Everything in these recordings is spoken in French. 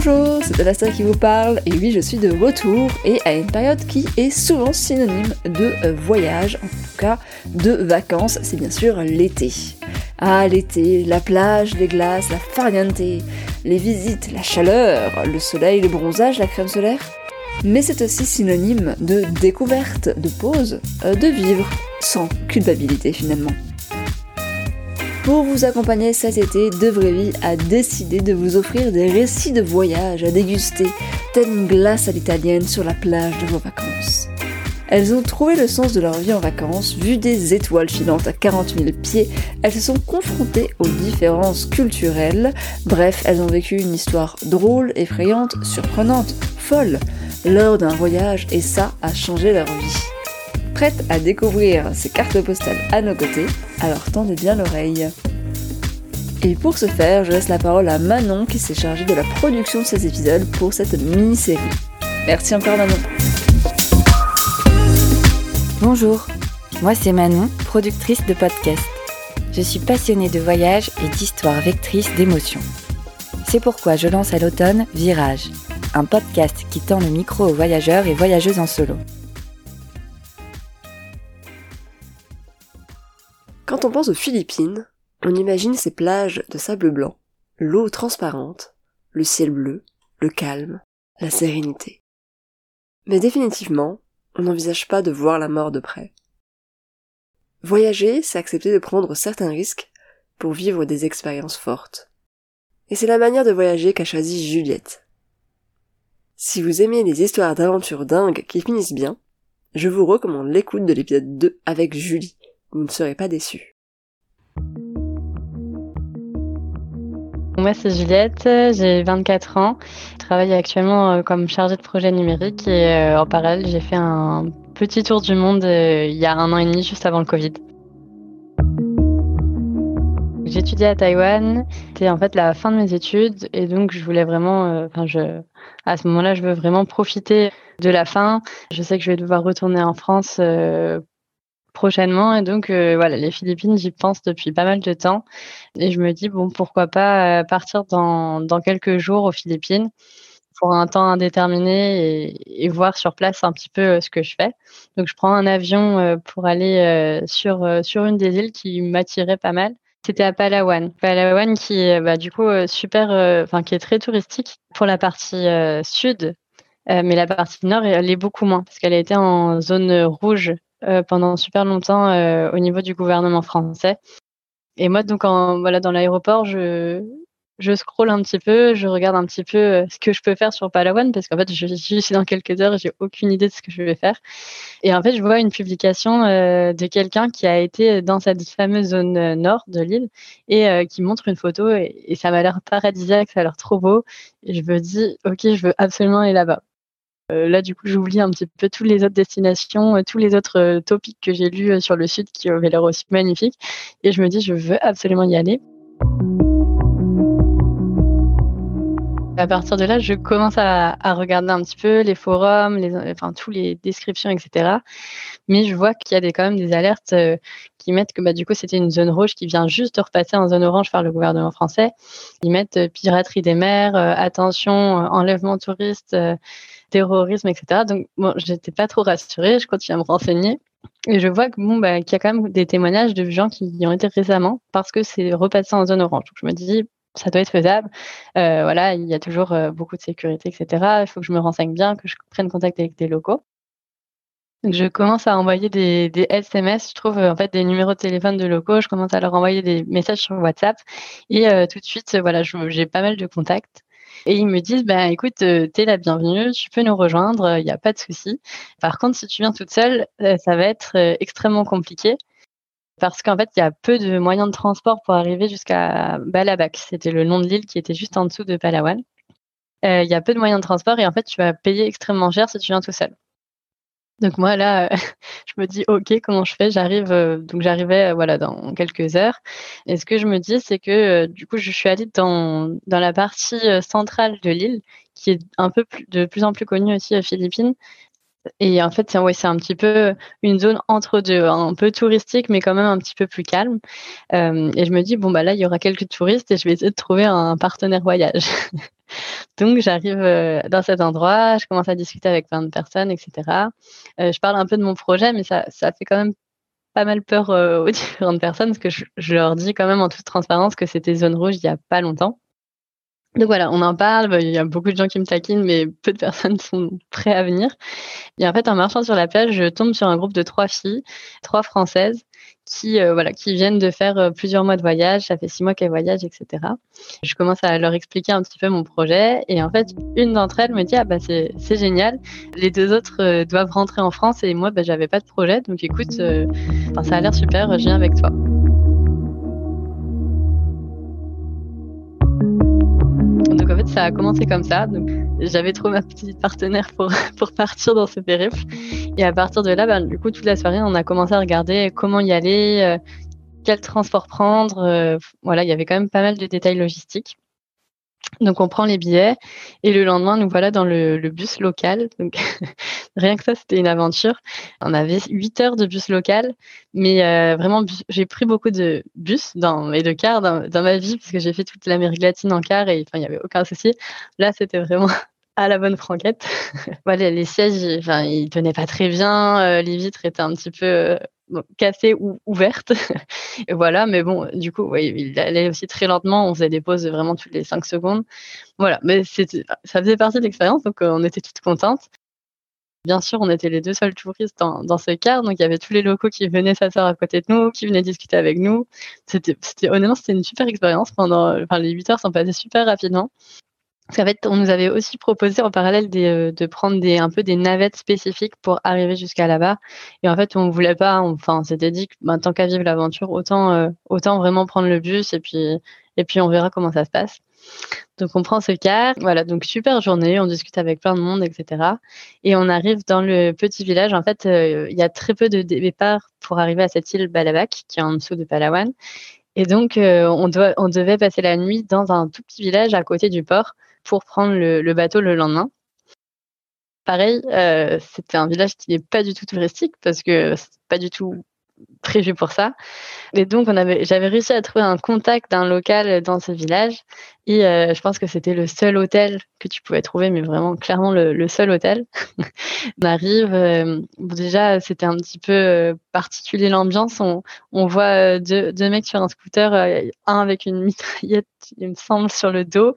Bonjour, c'est Alastair qui vous parle, et oui, je suis de retour, et à une période qui est souvent synonyme de voyage, en tout cas de vacances, c'est bien sûr l'été. Ah, l'été, la plage, les glaces, la farniente, les visites, la chaleur, le soleil, le bronzage, la crème solaire. Mais c'est aussi synonyme de découverte, de pause, euh, de vivre, sans culpabilité finalement. Pour vous accompagner cet été, De Vraie a décidé de vous offrir des récits de voyage à déguster, telle une glace à l'italienne sur la plage de vos vacances. Elles ont trouvé le sens de leur vie en vacances, vu des étoiles filantes à 40 000 pieds, elles se sont confrontées aux différences culturelles, bref, elles ont vécu une histoire drôle, effrayante, surprenante, folle, lors d'un voyage, et ça a changé leur vie prête à découvrir ces cartes postales à nos côtés, alors tendez bien l'oreille. Et pour ce faire, je laisse la parole à Manon qui s'est chargée de la production de ces épisodes pour cette mini-série. Merci encore Manon. Bonjour, moi c'est Manon, productrice de podcast. Je suis passionnée de voyage et d'histoires vectrices d'émotions. C'est pourquoi je lance à l'automne Virage, un podcast qui tend le micro aux voyageurs et voyageuses en solo. Quand on pense aux Philippines, on imagine ces plages de sable blanc, l'eau transparente, le ciel bleu, le calme, la sérénité. Mais définitivement, on n'envisage pas de voir la mort de près. Voyager, c'est accepter de prendre certains risques pour vivre des expériences fortes. Et c'est la manière de voyager qu'a choisi Juliette. Si vous aimez les histoires d'aventures dingues qui finissent bien, je vous recommande l'écoute de l'épisode 2 avec Julie vous ne serez pas déçus. Moi, c'est Juliette, j'ai 24 ans. Je travaille actuellement euh, comme chargée de projet numérique et euh, en parallèle, j'ai fait un petit tour du monde euh, il y a un an et demi, juste avant le Covid. J'étudiais à Taïwan, c'était en fait la fin de mes études et donc je voulais vraiment, enfin je, à ce moment-là, je veux vraiment profiter de la fin. Je sais que je vais devoir retourner en France prochainement. Et donc, euh, voilà, les Philippines, j'y pense depuis pas mal de temps. Et je me dis, bon, pourquoi pas euh, partir dans, dans quelques jours aux Philippines pour un temps indéterminé et, voir sur place un petit peu euh, ce que je fais. Donc, je prends un avion pour aller sur, sur une des îles qui m'attirait pas mal. C'était à Palawan. Palawan qui est bah, du coup super, enfin qui est très touristique pour la partie sud, mais la partie nord elle est beaucoup moins parce qu'elle a été en zone rouge pendant super longtemps euh, au niveau du gouvernement français. Et moi, donc, en, voilà, dans l'aéroport, je, je scrolle un petit peu, je regarde un petit peu euh, ce que je peux faire sur Palawan parce qu'en fait, je, suis dans quelques heures et j'ai aucune idée de ce que je vais faire. Et en fait, je vois une publication de quelqu'un qui a été dans cette fameuse zone nord de l'île et qui montre une photo et, et ça m'a l'air paradisiaque, ça a l'air trop beau. Et je me dis, ok, je veux absolument aller là-bas. Euh, là, du coup, j'oublie un petit peu toutes les autres destinations, euh, tous les autres euh, topics que j'ai lus sur le sud qui avaient l'air aussi magnifiques. Et je me dis, je veux absolument y aller. À partir de là, je commence à, regarder un petit peu les forums, les, enfin, tous les descriptions, etc. Mais je vois qu'il y a des, quand même des alertes qui mettent que bah, du coup, c'était une zone rouge qui vient juste de repasser en zone orange par le gouvernement français. Ils mettent piraterie des mers, attention, enlèvement touriste terrorisme, etc. Donc, bon, j'étais pas trop rassurée, je continue à me renseigner. Et je vois que bon, bah, qu'il y a quand même des témoignages de gens qui y ont été récemment parce que c'est repassé en zone orange. Donc, je me dis, ça doit être faisable. Euh, voilà, il y a toujours euh, beaucoup de sécurité, etc. Il faut que je me renseigne bien, que je prenne contact avec des locaux. Donc, je commence à envoyer des, des, SMS, je trouve en fait des numéros de téléphone de locaux, je commence à leur envoyer des messages sur WhatsApp et euh, tout de suite, voilà, j'ai pas mal de contacts. Et ils me disent, ben écoute, euh, tu es la bienvenue, tu peux nous rejoindre, il n'y a pas de souci. Par contre, si tu viens toute seule, euh, ça va être euh, extrêmement compliqué parce qu'en fait, il y a peu de moyens de transport pour arriver jusqu'à Balabac. C'était le nom de l'île qui était juste en dessous de Palawan. Il y a peu de moyens de transport et en fait, tu vas payer extrêmement cher si tu viens tout seul. Donc moi là, je me dis ok comment je fais? J'arrive euh, donc j'arrivais euh, voilà dans quelques heures. Et ce que je me dis c'est que euh, du coup je suis allée dans dans la partie centrale de l'île qui est un peu plus, de plus en plus connue aussi aux Philippines. Et en fait, c'est un petit peu une zone entre deux, un peu touristique, mais quand même un petit peu plus calme. Euh, et je me dis, bon, bah là, il y aura quelques touristes et je vais essayer de trouver un partenaire voyage. Donc, j'arrive euh, dans cet endroit, je commence à discuter avec plein de personnes, etc. Euh, je parle un peu de mon projet, mais ça, ça fait quand même pas mal peur aux différentes personnes parce que je, je, leur dis quand même en toute transparence que c'était zone rouge il y a pas longtemps. Donc voilà, on en parle, bah, il y a beaucoup de gens qui me taquinent, mais peu de personnes sont prêts à venir. Et en fait, en marchant sur la plage, je tombe sur un groupe de trois filles, trois françaises, qui euh, voilà, qui viennent de faire euh, plusieurs mois de voyage. Ça fait six mois qu'elles voyagent, etc. Je commence à leur expliquer un petit peu mon projet, et en fait, une d'entre elles me dit ah bah c'est génial. Les deux autres euh, doivent rentrer en France, et moi bah j'avais pas de projet, donc écoute, ça a l'air super, je viens avec toi. Donc en fait, ça a commencé comme ça. J'avais trouvé ma petite partenaire pour, pour partir dans ce périple. Et à partir de là, ben, du coup, toute la soirée, on a commencé à regarder comment y aller, euh, quel transport prendre. Euh, voilà, il y avait quand même pas mal de détails logistiques. Donc on prend les billets et le lendemain nous voilà dans le, bus local. Rien que ça c'était une aventure. On avait 8 heures de bus local, mais euh, vraiment j'ai pris beaucoup de bus et de cars dans, ma vie parce que j'ai fait toute l'Amérique latine en car et il n'y avait aucun souci. Là c'était vraiment à la bonne franquette. voilà, les sièges, enfin, ils tenaient pas très bien, euh, les vitres étaient un petit peu euh, cassée ou ouverte. et voilà, mais bon, du coup, ouais, il allait aussi très lentement. On faisait des pauses vraiment toutes les cinq secondes. Voilà, mais ça faisait partie de l'expérience, donc euh, on était toutes contentes. Bien sûr, on était les deux seuls touristes dans, dans ce car, donc il y avait tous les locaux qui venaient s'asseoir à côté de nous, qui venaient discuter avec nous. C'était, honnêtement, c'était une super expérience. Pendant, enfin, les 8 heures sont passées super rapidement. Parce fait, on nous avait aussi proposé en parallèle euh, de prendre des, un peu des navettes spécifiques pour arriver jusqu'à là-bas. Et en fait, on voulait pas, enfin, on s'était dit que ben, tant qu'à vivre l'aventure, autant, euh, vraiment prendre le bus et puis, on verra comment ça se passe. Donc on prend ce car, voilà, donc super journée, on discute avec plein de monde, etc. Et on arrive dans le petit village. En fait, euh, il y a très peu de départ pour arriver à cette île Balabac, qui est en dessous de Palawan. Et donc, on devait passer la nuit dans un tout petit village à côté du port pour prendre le, bateau le lendemain. Pareil, euh, c'était un village qui n'est pas du tout touristique parce que c'est pas du tout prévu pour ça. Et donc, on avait, j'avais réussi à trouver un contact d'un local dans ce village. Et euh, je pense que c'était le seul hôtel que tu pouvais trouver, mais vraiment clairement le, seul hôtel. on arrive, euh, déjà, c'était un petit peu euh, particulier l'ambiance. On, voit deux, deux, mecs sur un scooter, un avec une mitraillette, il me semble, sur le dos.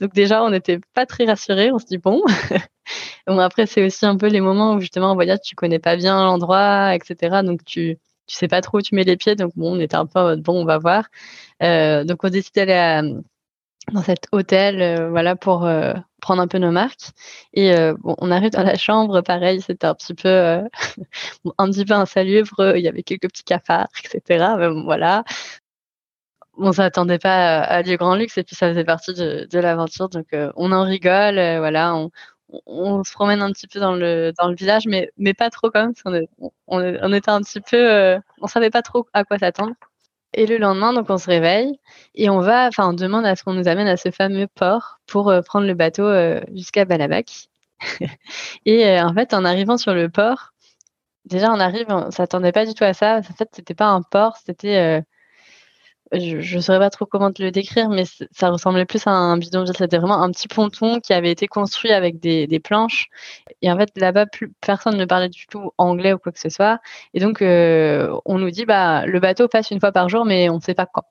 Donc déjà, on n'était pas très rassurés. On se dit, bon. bon après, c'est aussi un peu les moments où justement en voyage, tu connais pas bien l'endroit, etc. Donc tu tu sais pas trop où tu mets les pieds. Donc, bon, on était un peu bon, on va voir. Euh, donc, on décide d'aller dans cet hôtel, euh, voilà, pour euh, prendre un peu nos marques. Et bon, on arrive dans la chambre, pareil, c'était un petit peu, un petit peu insalubre. Il y avait quelques petits cafards, etc. Mais voilà. On s'attendait pas à, du grand luxe et puis ça faisait partie de, l'aventure. Donc, on en rigole, voilà. On se promène un petit peu dans le, dans le village, mais, mais pas trop quand même, parce on, on, était un petit peu, euh, on savait pas trop à quoi s'attendre. Et le lendemain, donc on se réveille et on va, enfin on demande à ce qu'on nous amène à ce fameux port pour euh, prendre le bateau euh, jusqu'à Balabac. et en fait, en arrivant sur le port, déjà on arrive, on s'attendait pas du tout à ça. En fait, c'était pas un port, c'était je ne saurais pas trop comment te le décrire, mais ça ressemblait plus à un bidonville. C'était vraiment un petit ponton qui avait été construit avec des, des planches. Et en fait, là-bas, personne ne parlait du tout anglais ou quoi que ce soit. Et donc, euh, on nous dit, bah, le bateau passe une fois par jour, mais on ne sait pas quand.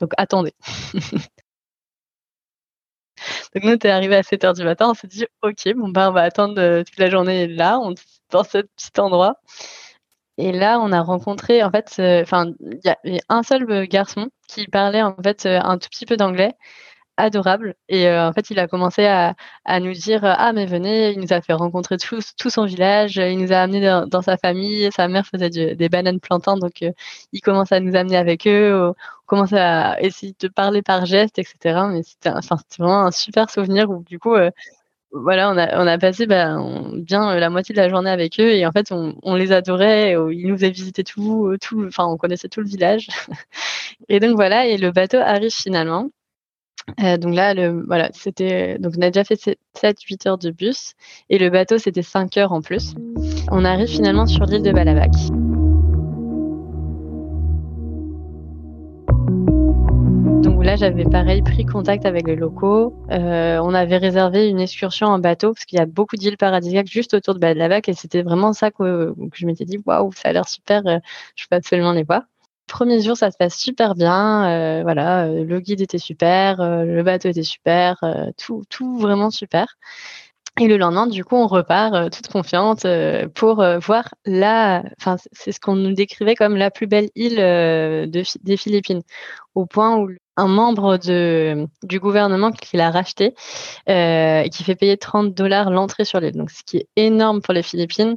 Donc, attendez. donc, nous, es arrivé à 7 h du matin. On s'est dit, OK, bon, bah, on va attendre euh, toute la journée là, on, dans ce petit endroit. Et là, on a rencontré, en fait, enfin, il y avait un seul euh, garçon qui parlait en fait euh, un tout petit peu d'anglais, adorable. Et euh, en fait, il a commencé à, à, nous dire ah mais venez, il nous a fait rencontrer tout, son village, il nous a amenés dans, sa famille, sa mère faisait des bananes plantains, donc il commence à nous amener avec eux. On commence à essayer de parler par geste, etc. Mais c'était vraiment un super souvenir où du coup voilà, on a, on a passé bah, bien euh, la moitié de la journée avec eux et en fait, on, les adorait. Ils nous avaient visité tout, euh, tout, enfin, on connaissait tout le village. et donc voilà, et le bateau arrive finalement. Euh, donc là, le, voilà, c'était donc on a déjà fait 7-8 heures de bus et le bateau c'était 5 heures en plus. On arrive finalement sur l'île de Balavac. Là, j'avais pareil pris contact avec les locaux. Euh, on avait réservé une excursion en bateau parce qu'il y a beaucoup d'îles paradisiaques juste autour de Balavac et c'était vraiment ça que, je m'étais dit waouh, ça a l'air super, euh, je peux absolument les voir. Premier jour, ça se passe super bien. Euh, voilà, le guide était super, le bateau était super, tout, tout vraiment super. Et le lendemain, du coup, on repart toute confiante pour voir la. Enfin, c'est ce qu'on nous décrivait comme la plus belle île de, des Philippines, au point où un membre de, du gouvernement qui l'a racheté et qui fait payer 30 dollars l'entrée sur l'île. Donc, ce qui est énorme pour les Philippines.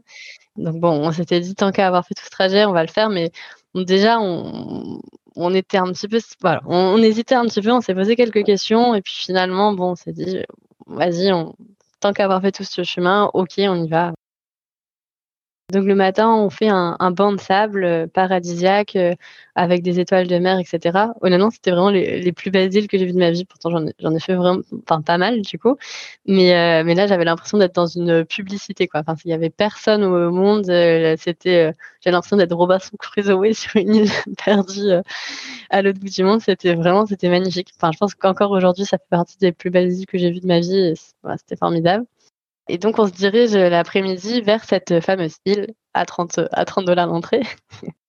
Donc, bon, on s'était dit, tant qu'à avoir fait tout ce trajet, on va le faire, mais déjà, on, on était un petit peu. Voilà, on, hésitait un petit peu, on s'est posé quelques questions, et puis finalement, bon, on s'est dit, vas-y, tant qu'avoir fait tout ce chemin, ok, on y va. Donc le matin, on fait un, banc de sable euh, paradisiaque euh, avec des étoiles de mer, etc. Honnêtement, c'était vraiment les, plus belles îles que j'ai vues de ma vie. Pourtant, j'en ai, fait vraiment, pas mal du coup. Mais, euh, mais là, j'avais l'impression d'être dans une publicité, quoi. Enfin, il y avait personne au monde. c'était, j'ai l'impression d'être Robinson Crusoe sur une île perdue à l'autre bout du monde. C'était vraiment, c'était magnifique. Enfin, je pense qu'encore aujourd'hui, ça fait partie des plus belles îles que j'ai vues de ma vie. c'était formidable. Et donc, on se dirige l'après-midi vers cette fameuse île à 30, à 30 dollars l'entrée.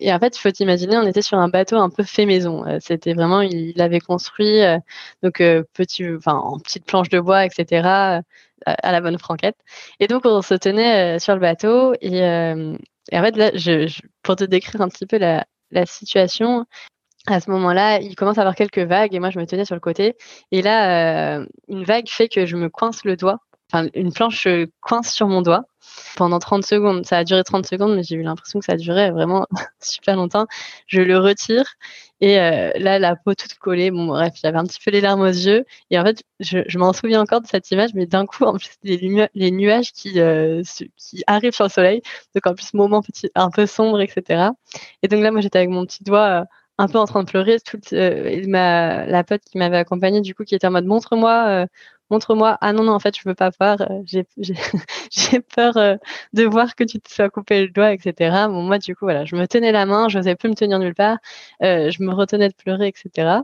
Et en fait, il faut imaginer, on était sur un bateau un peu fait maison. Euh, c'était vraiment, il l'avait construit, euh, donc euh, petit, en petite planche de bois, etc., à la bonne franquette. Et donc, on se tenait sur le bateau. Et, en fait, là, pour te décrire un petit peu la situation, à ce moment-là, il commence à avoir quelques vagues et moi je me tenais sur le côté. Et là, euh, une vague fait que je me coince le doigt. Enfin, une planche coince sur mon doigt pendant 30 secondes. Ça a duré 30 secondes, mais j'ai eu l'impression que ça durait vraiment super longtemps. Je le retire et euh, là, la peau toute collée. Bon, bref, j'avais un petit peu les larmes aux yeux. Et en fait, je, m'en souviens encore de cette image, mais d'un coup, en plus, les, nuages qui, euh, qui arrivent sur le soleil. Donc, en plus, moment petit, un peu sombre, etc. Et donc là, moi, j'étais avec mon petit doigt un peu en train de pleurer. Toute, euh, ma, la pote qui m'avait accompagnée, du coup, qui était en mode montre-moi, euh, montre-moi. Ah non, non, en fait, je veux pas voir. Euh, j'ai, peur de voir que tu te sois coupé le doigt, etc. Bon, moi, du coup, voilà, je me tenais la main, je n'osais plus me tenir nulle part. je me retenais de pleurer, etc.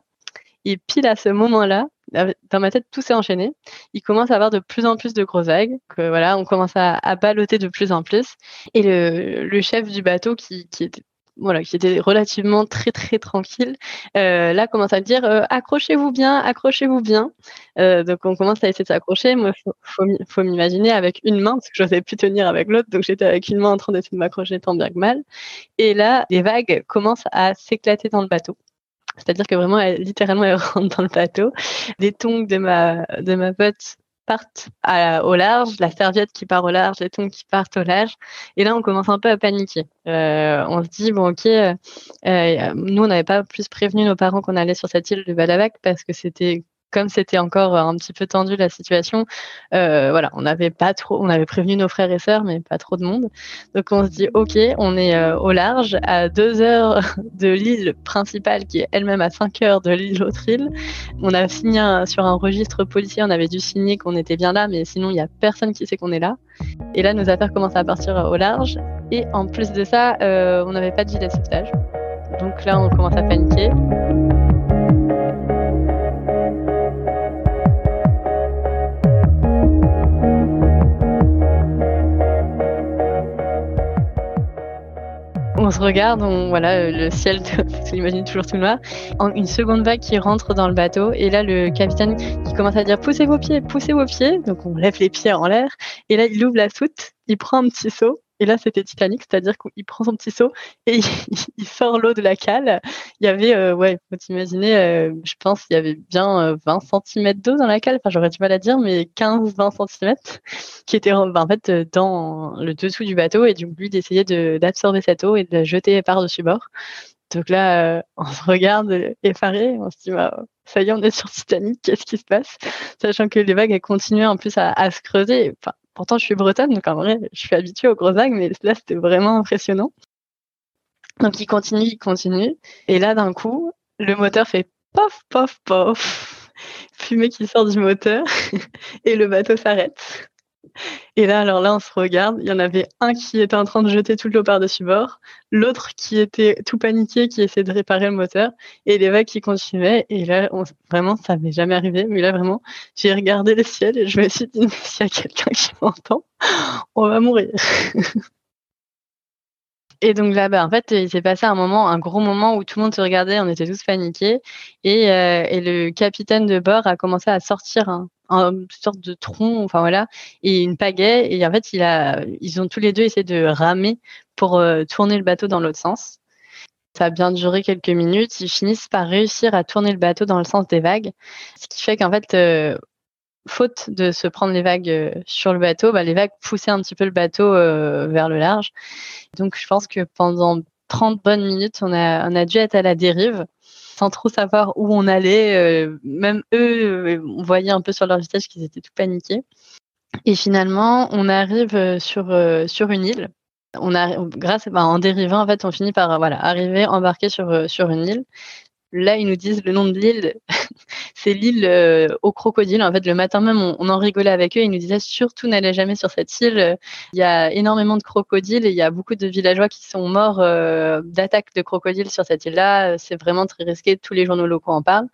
Et pile à ce moment-là, dans ma tête, tout s'est enchaîné. Il commence à avoir de plus en plus de grosses vagues. Que, voilà, on commence à, à balloter de plus en plus. Et le, le chef du bateau, qui, qui était voilà, qui était relativement très très tranquille, euh, là commence à dire euh, accrochez-vous bien, accrochez-vous bien. Euh, donc on commence à essayer de s'accrocher. Moi, faut, faut, m'imaginer avec une main parce que je n'osais plus tenir avec l'autre, donc j'étais avec une main en train d'essayer de m'accrocher tant bien que mal. Et là, les vagues commencent à s'éclater dans le bateau. C'est-à-dire que vraiment, elle, littéralement, elle rentre dans le bateau. Les tongs de ma, de ma pote partent au large, la serviette qui part au large, les tongs qui partent au large. Et là, on commence un peu à paniquer. Euh, on se dit, bon, ok, euh, euh, nous, on n'avait pas plus prévenu nos parents qu'on allait sur cette île de Balavac parce que c'était comme c'était encore un petit peu tendu la situation, euh, on n'avait pas trop, avait prévenu nos frères et sœurs, mais pas trop de monde. Donc on se dit, ok, on est euh, au large, à deux heures de l'île principale, qui est elle-même à cinq heures de l'île autre île. On a signé sur un registre policier, on avait dû signer qu'on était bien là, mais sinon il n'y a personne qui sait qu'on est là. Et là, nos affaires commencent à partir au large. Et en plus de ça, euh, on n'avait pas de gilet de sauvetage. Donc là, on commence à paniquer. On se regarde, on, voilà, le ciel, parce imagine toujours tout noir, une seconde vague qui rentre dans le bateau, et là le capitaine qui commence à dire poussez vos pieds, poussez vos pieds, donc on lève les pieds en l'air, et là il ouvre la soute, il prend un petit saut, et là, c'était Titanic, c'est-à-dire qu'il prend son petit seau et il, sort l'eau de la cale. Il y avait, euh, ouais, faut t'imaginer, euh, je pense qu'il y avait bien 20 euh, cm d'eau dans la cale. Enfin, j'aurais du mal à dire, mais 15-20 cm qui étaient en fait dans le dessous du bateau et du coup, lui d'essayer d'absorber cette eau et de la jeter par-dessus bord. Donc là, on se regarde effaré, on se dit, bah, ça y est, on est sur Titanic, qu'est-ce qui se passe? Sachant que les vagues, elles continuaient en plus à, se creuser. Pourtant, je suis bretonne, donc en vrai, je suis habituée aux gros vagues, mais là, c'était vraiment impressionnant. Donc, il continue, il continue. Et là, d'un coup, le moteur fait pof, pof, pof. Fumée qui sort du moteur et le bateau s'arrête. Et là, alors là, on se regarde. Il y en avait un qui était en train de jeter toute l'eau par-dessus bord, l'autre qui était tout paniqué, qui essayait de réparer le moteur, et les vagues qui continuaient. Et là, vraiment, ça m'est jamais arrivé. Mais là, vraiment, j'ai regardé le ciel et je me suis dit, s'il y a quelqu'un qui m'entend, on va mourir. Et donc là, bas en fait, il s'est passé un moment, un gros moment où tout le monde se regardait, on était tous paniqués. Et, euh, et le capitaine de bord a commencé à sortir un, une sorte de tronc, enfin voilà, et une pagaie. Et en fait, il a, ils ont tous les deux essayé de ramer pour euh, tourner le bateau dans l'autre sens. Ça a bien duré quelques minutes. Ils finissent par réussir à tourner le bateau dans le sens des vagues, ce qui fait qu'en fait, euh, faute de se prendre les vagues euh, sur le bateau, bah, les vagues poussaient un petit peu le bateau vers le large. Donc, je pense que pendant 30 bonnes minutes, on a, on a dû être à la dérive sans trop savoir où on allait. Euh, même eux, euh, on voyait un peu sur leur visage qu'ils étaient tout paniqués. Et finalement, on arrive euh, sur, sur une île. On a, grâce, bah, en dérivant, en fait, on finit par voilà, arriver, embarquer sur, sur une île. Là, ils nous disent le nom de l'île, c'est l'île euh, aux crocodiles. En fait, le matin même, on, en rigolait avec eux. Ils nous disaient surtout n'allez jamais sur cette île. Il y a énormément de crocodiles et il y a beaucoup de villageois qui sont morts euh, d'attaques de crocodiles sur cette île-là. C'est vraiment très risqué. Tous les journaux locaux en parlent.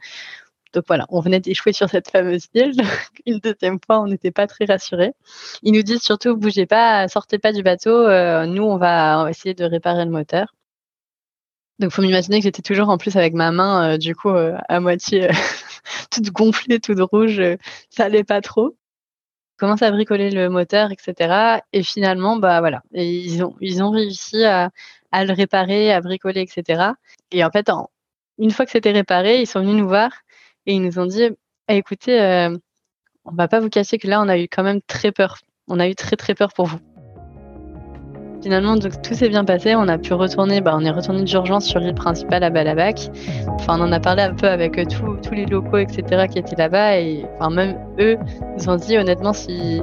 Donc voilà, on venait d'échouer sur cette fameuse île. Une deuxième fois, on n'était pas très rassurés. Ils nous disent surtout, bougez pas, sortez pas du bateau. Euh, nous, on va essayer de réparer le moteur. Donc, faut m'imaginer que j'étais toujours en plus avec ma main, euh, du coup, euh, à moitié euh, toute gonflée, toute rouge. ça allait pas trop. Commence à bricoler le moteur, etc. Et finalement, bah voilà, et ils ont ils ont réussi à, à, le réparer, à bricoler, etc. Et en fait, une fois que c'était réparé, ils sont venus nous voir et ils nous ont dit eh, écoutez, on va pas vous cacher que là, on a eu quand même très peur. On a eu très très peur pour vous. Finalement, tout s'est bien passé. On a pu retourner, bah, on est retourné d'urgence sur l'île principale à Balabac. Enfin, on en a parlé un peu avec euh, tous les locaux, etc., qui étaient là-bas. Et enfin, même eux nous ont dit, honnêtement, si,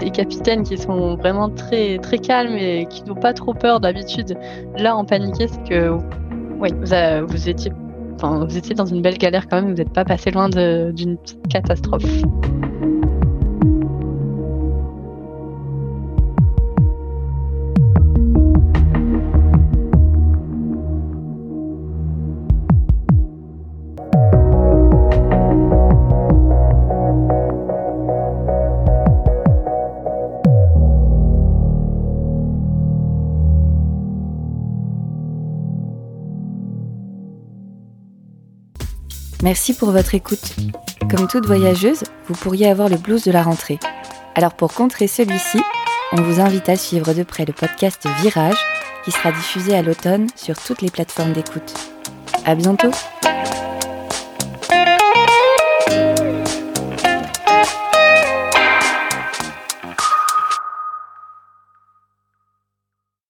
les capitaines qui sont vraiment très, très calmes et qui n'ont pas trop peur d'habitude, là, en paniqué, c'est que oui, vous, vous, étiez, enfin, vous étiez dans une belle galère quand même. Vous n'êtes pas passé loin d'une petite catastrophe. Merci pour votre écoute. Comme toute voyageuse, vous pourriez avoir le blues de la rentrée. Alors pour contrer celui-ci, on vous invite à suivre de près le podcast Virage qui sera diffusé à l'automne sur toutes les plateformes d'écoute. À bientôt!